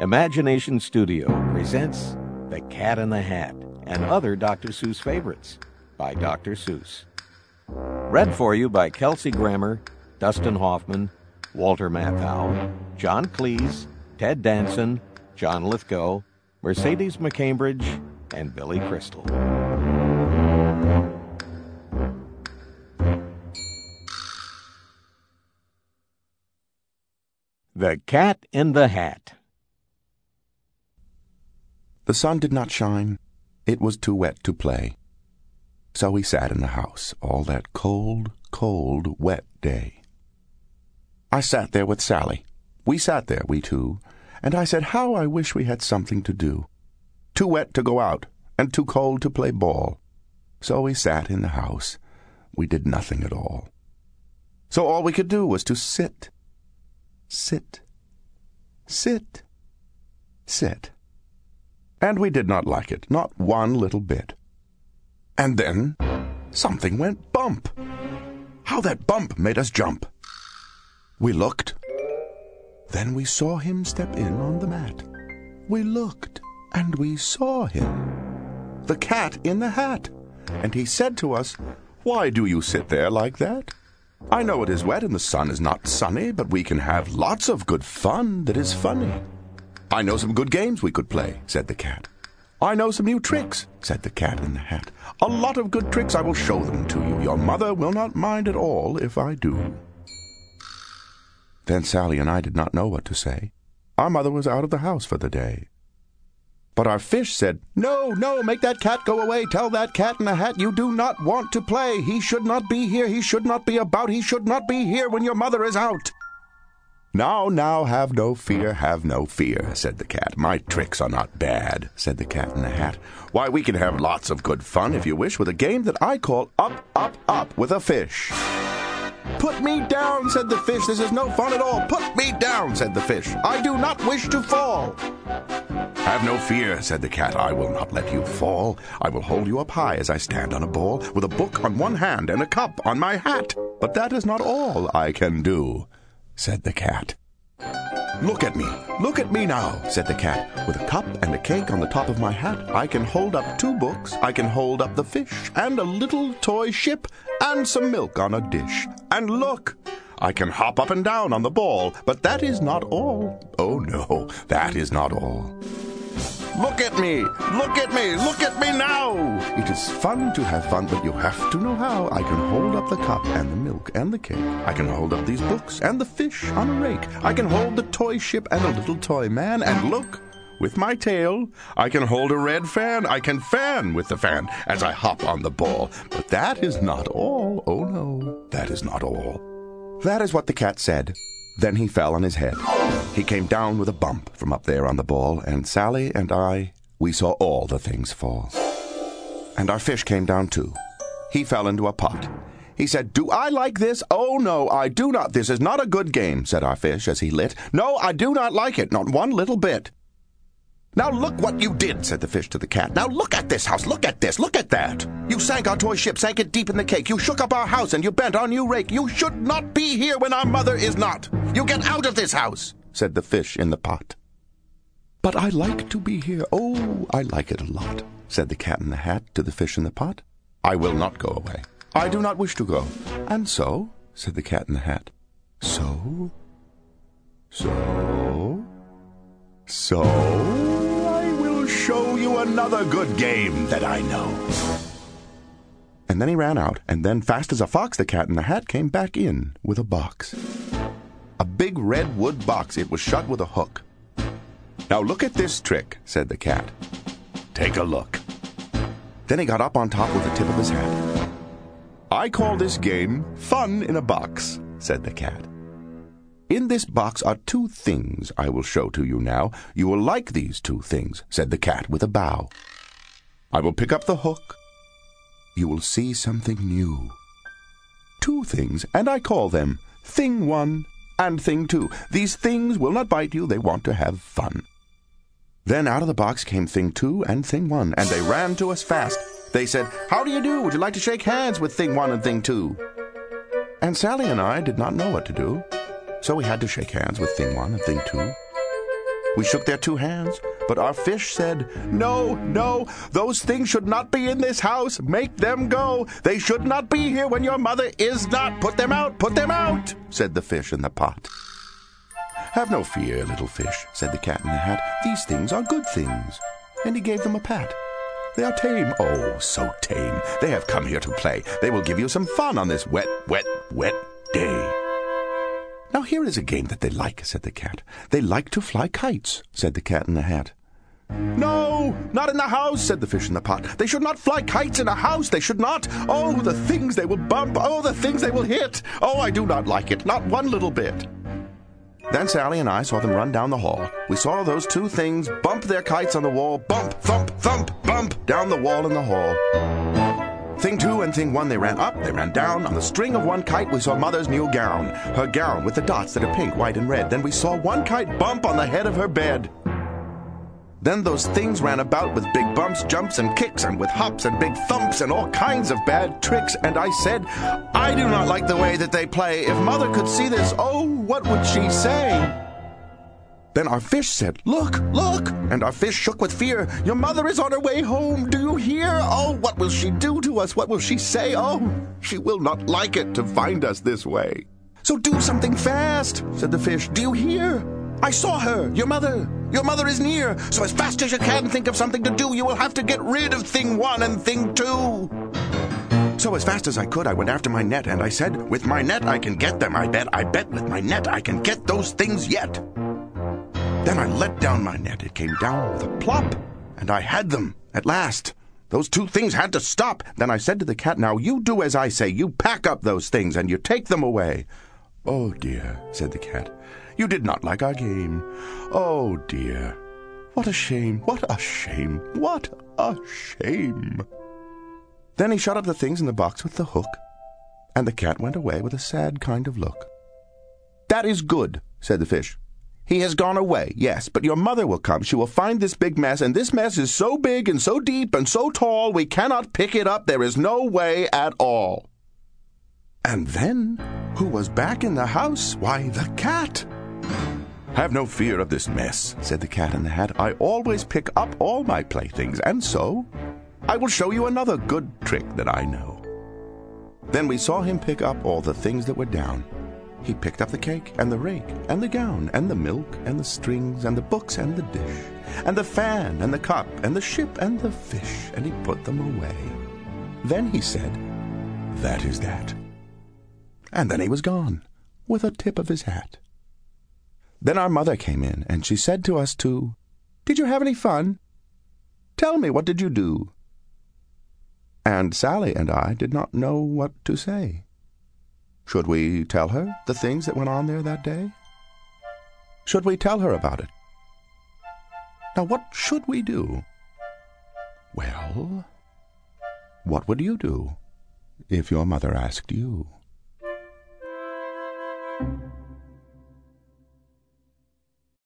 Imagination Studio presents The Cat in the Hat and other Dr. Seuss favorites by Dr. Seuss. Read for you by Kelsey Grammer, Dustin Hoffman, Walter Matthau, John Cleese, Ted Danson, John Lithgow, Mercedes McCambridge, and Billy Crystal. The Cat in the Hat. The sun did not shine. It was too wet to play. So we sat in the house all that cold, cold, wet day. I sat there with Sally. We sat there, we two, and I said, How I wish we had something to do. Too wet to go out, and too cold to play ball. So we sat in the house. We did nothing at all. So all we could do was to sit. Sit. Sit. Sit. And we did not like it, not one little bit. And then something went bump. How that bump made us jump. We looked. Then we saw him step in on the mat. We looked, and we saw him. The cat in the hat. And he said to us, Why do you sit there like that? I know it is wet and the sun is not sunny, but we can have lots of good fun that is funny. I know some good games we could play, said the cat. I know some new tricks, said the cat in the hat. A lot of good tricks, I will show them to you. Your mother will not mind at all if I do. Then Sally and I did not know what to say. Our mother was out of the house for the day. But our fish said, No, no, make that cat go away. Tell that cat in the hat you do not want to play. He should not be here. He should not be about. He should not be here when your mother is out. Now, now, have no fear, have no fear, said the cat. My tricks are not bad, said the cat in the hat. Why, we can have lots of good fun, if you wish, with a game that I call Up, Up, Up with a Fish. Put me down, said the fish. This is no fun at all. Put me down, said the fish. I do not wish to fall. Have no fear, said the cat. I will not let you fall. I will hold you up high as I stand on a ball, with a book on one hand and a cup on my hat. But that is not all I can do, said the cat. Look at me, look at me now, said the cat. With a cup and a cake on the top of my hat, I can hold up two books, I can hold up the fish, and a little toy ship, and some milk on a dish. And look, I can hop up and down on the ball, but that is not all. Oh no, that is not all. Look at me! Look at me! Look at me now! It is fun to have fun, but you have to know how. I can hold up the cup and the milk and the cake. I can hold up these books and the fish on a rake. I can hold the toy ship and the little toy man. And look, with my tail, I can hold a red fan. I can fan with the fan as I hop on the ball. But that is not all. Oh no, that is not all. That is what the cat said. Then he fell on his head. He came down with a bump from up there on the ball, and Sally and I, we saw all the things fall. And our fish came down too. He fell into a pot. He said, Do I like this? Oh, no, I do not. This is not a good game, said our fish as he lit. No, I do not like it, not one little bit. Now look what you did, said the fish to the cat. Now look at this house, look at this, look at that. You sank our toy ship, sank it deep in the cake. You shook up our house and you bent our new rake. You should not be here when our mother is not. You get out of this house, said the fish in the pot. But I like to be here. Oh, I like it a lot, said the cat in the hat to the fish in the pot. I will not go away. I do not wish to go. And so, said the cat in the hat, so, so, so I will show you another good game that I know. And then he ran out, and then, fast as a fox, the cat in the hat came back in with a box. A big red wood box. It was shut with a hook. Now look at this trick, said the cat. Take a look. Then he got up on top with the tip of his hat. I call this game Fun in a Box, said the cat. In this box are two things I will show to you now. You will like these two things, said the cat with a bow. I will pick up the hook. You will see something new. Two things, and I call them Thing One and Thing Two. These things will not bite you, they want to have fun. Then out of the box came Thing Two and Thing One, and they ran to us fast. They said, How do you do? Would you like to shake hands with Thing One and Thing Two? And Sally and I did not know what to do. So we had to shake hands with Thing One and Thing Two. We shook their two hands, but our fish said, No, no, those things should not be in this house. Make them go. They should not be here when your mother is not. Put them out, put them out, said the fish in the pot. Have no fear, little fish, said the cat in the hat. These things are good things. And he gave them a pat. They are tame, oh, so tame. They have come here to play. They will give you some fun on this wet, wet, wet day. Now here is a game that they like, said the cat. They like to fly kites, said the cat in the hat. No, not in the house, said the fish in the pot. They should not fly kites in a house. They should not. Oh, the things they will bump. Oh, the things they will hit. Oh, I do not like it. Not one little bit. Then Sally and I saw them run down the hall. We saw those two things bump their kites on the wall, bump, thump, thump, bump, down the wall in the hall. Thing two and thing one, they ran up, they ran down. On the string of one kite, we saw Mother's new gown. Her gown with the dots that are pink, white, and red. Then we saw one kite bump on the head of her bed. Then those things ran about with big bumps, jumps, and kicks, and with hops and big thumps and all kinds of bad tricks. And I said, I do not like the way that they play. If mother could see this, oh, what would she say? Then our fish said, Look, look! And our fish shook with fear. Your mother is on her way home. Do you hear? Oh, what will she do to us? What will she say? Oh, she will not like it to find us this way. So do something fast, said the fish. Do you hear? I saw her, your mother. Your mother is near, so as fast as you can think of something to do, you will have to get rid of thing one and thing two. So as fast as I could, I went after my net, and I said, With my net I can get them, I bet, I bet with my net I can get those things yet. Then I let down my net. It came down with a plop, and I had them, at last. Those two things had to stop. Then I said to the cat, Now you do as I say. You pack up those things, and you take them away. Oh, dear, said the cat. You did not like our game. Oh, dear. What a shame, what a shame, what a shame. Then he shut up the things in the box with the hook, and the cat went away with a sad kind of look. That is good, said the fish. He has gone away, yes, but your mother will come. She will find this big mess, and this mess is so big and so deep and so tall we cannot pick it up. There is no way at all. And then, who was back in the house? Why, the cat. Have no fear of this mess, said the cat in the hat. I always pick up all my playthings, and so I will show you another good trick that I know. Then we saw him pick up all the things that were down. He picked up the cake, and the rake, and the gown, and the milk, and the strings, and the books, and the dish, and the fan, and the cup, and the ship, and the fish, and he put them away. Then he said, That is that. And then he was gone, with a tip of his hat. Then our mother came in, and she said to us two, Did you have any fun? Tell me, what did you do? And Sally and I did not know what to say. Should we tell her the things that went on there that day? Should we tell her about it? Now, what should we do? Well, what would you do if your mother asked you?